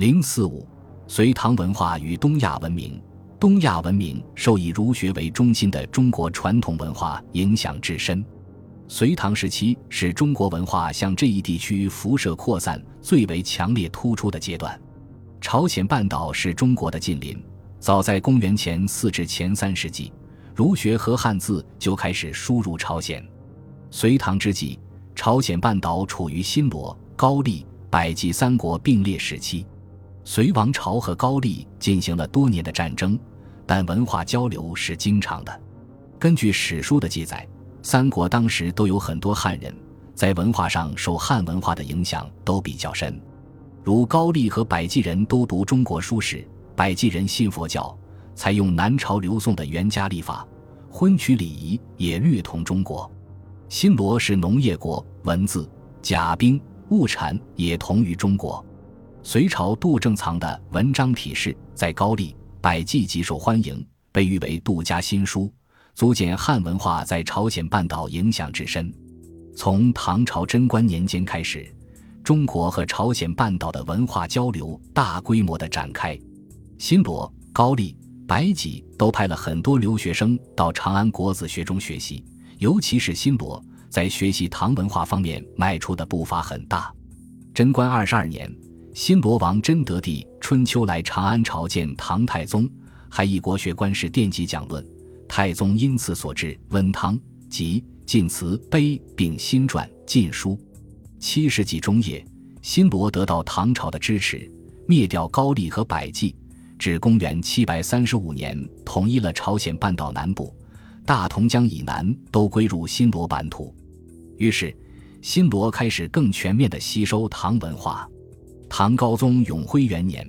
零四五，隋唐文化与东亚文明。东亚文明受以儒学为中心的中国传统文化影响至深。隋唐时期是中国文化向这一地区辐射扩散最为强烈突出的阶段。朝鲜半岛是中国的近邻，早在公元前四至前三世纪，儒学和汉字就开始输入朝鲜。隋唐之际，朝鲜半岛处于新罗、高丽、百济三国并列时期。隋王朝和高丽进行了多年的战争，但文化交流是经常的。根据史书的记载，三国当时都有很多汉人，在文化上受汉文化的影响都比较深。如高丽和百济人都读中国书史，百济人信佛教，采用南朝刘宋的元家历法，婚娶礼仪也略同中国。新罗是农业国，文字、甲兵、物产也同于中国。隋朝杜正藏的文章体式在高丽、百济极受欢迎，被誉为杜家新书，足见汉文化在朝鲜半岛影响之深。从唐朝贞观年间开始，中国和朝鲜半岛的文化交流大规模的展开。新罗、高丽、百济都派了很多留学生到长安国子学中学习，尤其是新罗，在学习唐文化方面迈出的步伐很大。贞观二十二年。新罗王真德帝春秋来长安朝见唐太宗，还以国学官士奠基讲论。太宗因此所至温汤及晋祠碑，并新撰《晋书》。七世纪中叶，新罗得到唐朝的支持，灭掉高丽和百济。至公元七百三十五年，统一了朝鲜半岛南部，大同江以南都归入新罗版图。于是，新罗开始更全面地吸收唐文化。唐高宗永徽元年，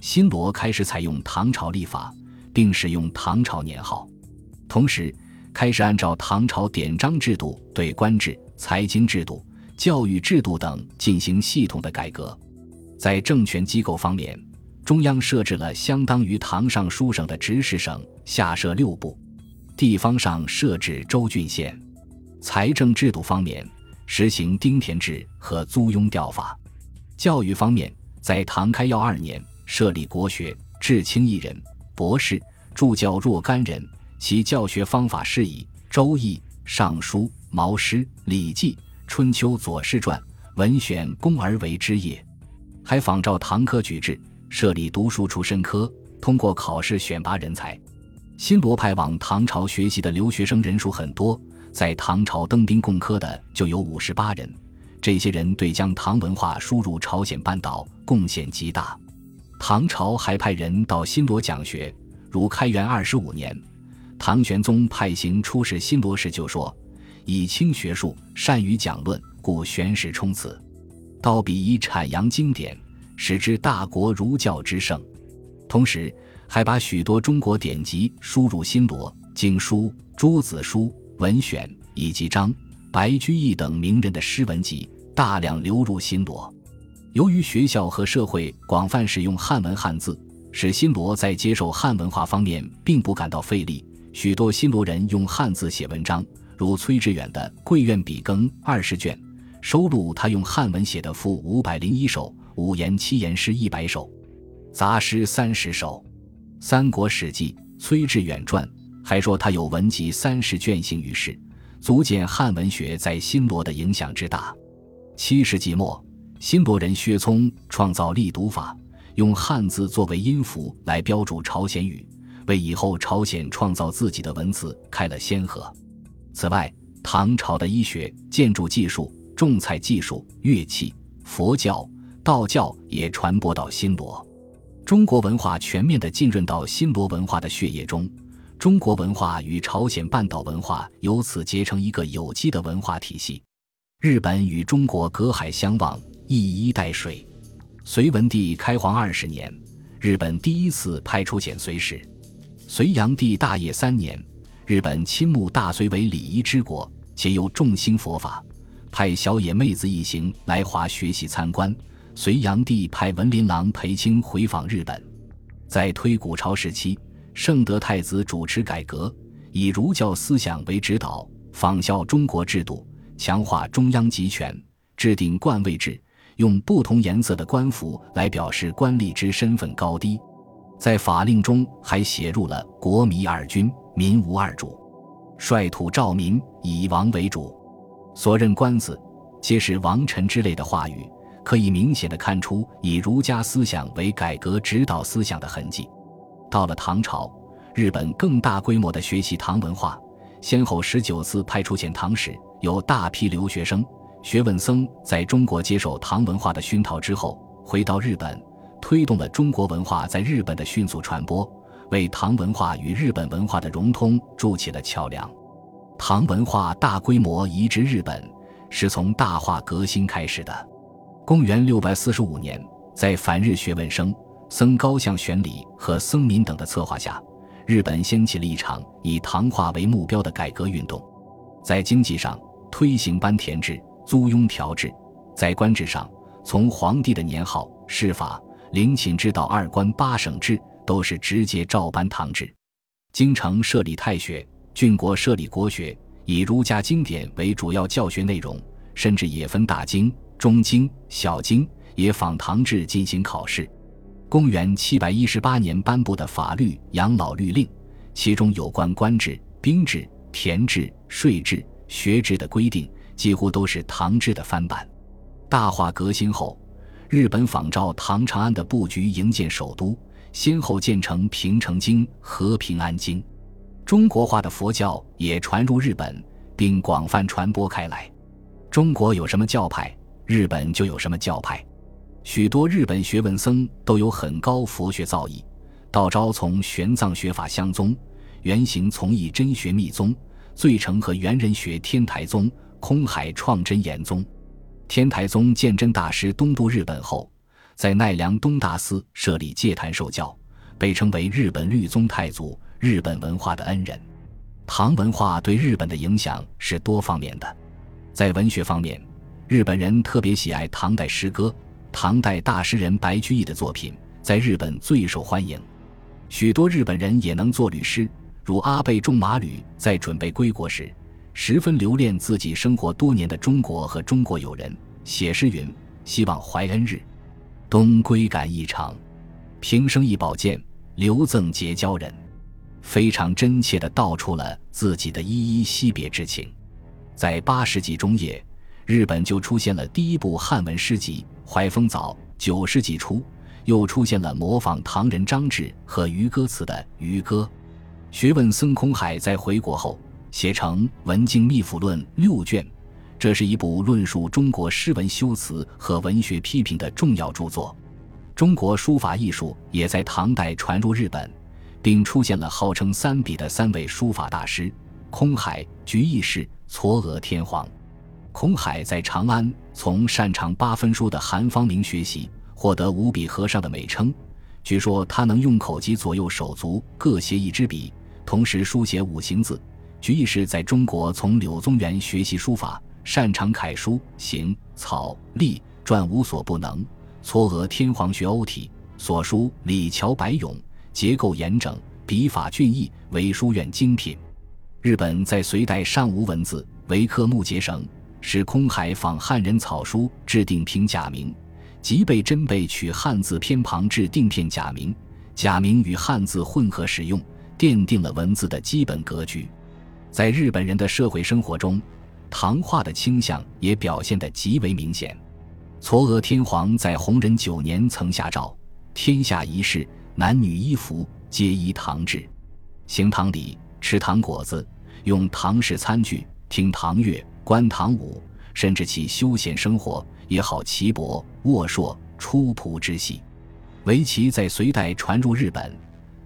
新罗开始采用唐朝历法，并使用唐朝年号，同时开始按照唐朝典章制度对官制、财经制度、教育制度等进行系统的改革。在政权机构方面，中央设置了相当于唐尚书省的直事省，下设六部；地方上设置州郡县。财政制度方面，实行丁田制和租庸调法。教育方面，在唐开耀二年设立国学，至清一人，博士，助教若干人。其教学方法是以《周易》《尚书》《毛诗》《礼记》《春秋》《左氏传》文选公而为之也。还仿照唐科举制，设立读书出身科，通过考试选拔人才。新罗派往唐朝学习的留学生人数很多，在唐朝登兵贡科的就有五十八人。这些人对将唐文化输入朝鲜半岛贡献极大。唐朝还派人到新罗讲学，如开元二十五年，唐玄宗派行出使新罗时就说：“以清学术，善于讲论，故玄史充此。道比以阐扬经典，使之大国儒教之盛。”同时，还把许多中国典籍输入新罗，经书、诸子书、文选以及章、白居易等名人的诗文集。大量流入新罗，由于学校和社会广泛使用汉文汉字，使新罗在接受汉文化方面并不感到费力。许多新罗人用汉字写文章，如崔致远的《贵院笔耕》二十卷，收录他用汉文写的赋五百零一首、五言七言诗一百首、杂诗三十首。《三国史记·崔致远传》还说他有文集三十卷行于世，足见汉文学在新罗的影响之大。七世纪末，新罗人薛聪创造隶读法，用汉字作为音符来标注朝鲜语，为以后朝鲜创造自己的文字开了先河。此外，唐朝的医学、建筑技术、种菜技术、乐器、佛教、道教也传播到新罗，中国文化全面地浸润到新罗文化的血液中，中国文化与朝鲜半岛文化由此结成一个有机的文化体系。日本与中国隔海相望，一衣带水。隋文帝开皇二十年，日本第一次派出遣隋使。隋炀帝大业三年，日本亲慕大隋为礼仪之国，且又重兴佛法，派小野妹子一行来华学习参观。隋炀帝派文林郎裴清回访日本。在推古朝时期，圣德太子主持改革，以儒教思想为指导，仿效中国制度。强化中央集权，制定冠位制，用不同颜色的官服来表示官吏之身份高低，在法令中还写入了“国民二君，民无二主”，率土照民，以王为主，所任官子皆是王臣之类的话语，可以明显的看出以儒家思想为改革指导思想的痕迹。到了唐朝，日本更大规模的学习唐文化，先后十九次派出遣唐使，有大批留学生。学问僧在中国接受唐文化的熏陶之后，回到日本，推动了中国文化在日本的迅速传播，为唐文化与日本文化的融通筑起了桥梁。唐文化大规模移植日本，是从大化革新开始的。公元六百四十五年，在反日学问生僧高向玄礼和僧民等的策划下，日本掀起了一场以唐化为目标的改革运动。在经济上，推行班田制。租庸调制，在官制上，从皇帝的年号、谥法、陵寝制到二官八省制，都是直接照搬唐制。京城设立太学，郡国设立国学，以儒家经典为主要教学内容，甚至也分大经、中经、小经，也仿唐制进行考试。公元七百一十八年颁布的法律《养老律令》，其中有关官制、兵制、田制、税制、学制的规定。几乎都是唐制的翻版。大化革新后，日本仿照唐长安的布局营建首都，先后建成平城京和平安京。中国化的佛教也传入日本，并广泛传播开来。中国有什么教派，日本就有什么教派。许多日本学问僧都有很高佛学造诣。道昭从玄奘学法相宗，原行从义真学密宗，最成和元人学天台宗。空海创真言宗，天台宗鉴真大师东渡日本后，在奈良东大寺设立戒坛受教，被称为日本律宗太祖，日本文化的恩人。唐文化对日本的影响是多方面的，在文学方面，日本人特别喜爱唐代诗歌，唐代大诗人白居易的作品在日本最受欢迎，许多日本人也能作律诗，如阿倍仲麻吕在准备归国时。十分留恋自己生活多年的中国和中国友人，写诗云：“希望怀恩日，东归感异常，平生一宝剑，留赠结交人。”非常真切地道出了自己的依依惜别之情。在八世纪中叶，日本就出现了第一部汉文诗集《怀风藻》；九世纪初，又出现了模仿唐人张志和渔歌词的《渔歌》。学问僧空海在回国后。写成《文经秘府论》六卷，这是一部论述中国诗文修辞和文学批评的重要著作。中国书法艺术也在唐代传入日本，并出现了号称三笔的三位书法大师：空海、菊义士、嵯峨天皇。空海在长安从擅长八分书的韩方明学习，获得五笔和尚的美称。据说他能用口及左右手足各携一支笔，同时书写五行字。徐义士在中国从柳宗元学习书法，擅长楷书，行、草、隶、篆无所不能。嵯峨天皇学欧体，所书李峤白咏，结构严整，笔法俊逸，为书院精品。日本在隋代尚无文字，惟刻木结绳，使空海仿汉人草书制定平假名，即被真被取汉字偏旁制定片假名，假名与汉字混合使用，奠定了文字的基本格局。在日本人的社会生活中，唐化的倾向也表现得极为明显。嵯峨天皇在弘仁九年曾下诏：天下一事，男女衣服皆依唐制，行唐礼，吃唐果子，用唐式餐具，听唐乐，观唐舞，甚至其休闲生活也好棋博、握槊、出仆之戏。围棋在隋代传入日本，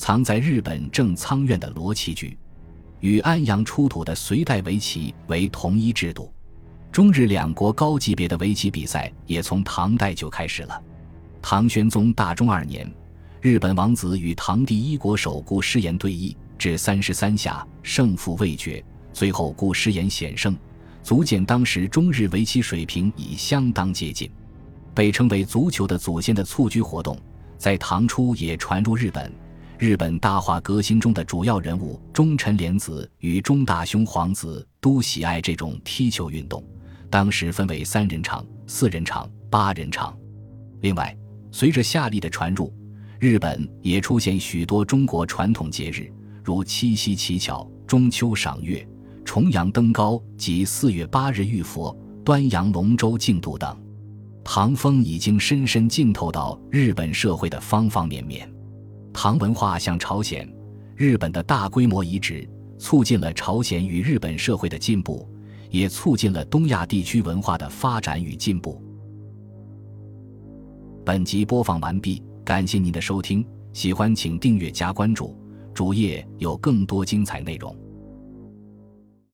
藏在日本正仓院的罗棋局。与安阳出土的隋代围棋为同一制度，中日两国高级别的围棋比赛也从唐代就开始了。唐玄宗大中二年，日本王子与唐第一国手顾师言对弈，至三十三下，胜负未决，最后顾师言险胜，足见当时中日围棋水平已相当接近。被称为足球的祖先的蹴鞠活动，在唐初也传入日本。日本大化革新中的主要人物中臣莲子与中大兄皇子都喜爱这种踢球运动。当时分为三人场、四人场、八人场。另外，随着夏历的传入，日本也出现许多中国传统节日，如七夕乞巧、中秋赏月、重阳登高及四月八日浴佛、端阳龙舟竞渡等。唐风已经深深浸透到日本社会的方方面面。唐文化向朝鲜、日本的大规模移植，促进了朝鲜与日本社会的进步，也促进了东亚地区文化的发展与进步。本集播放完毕，感谢您的收听，喜欢请订阅加关注，主页有更多精彩内容。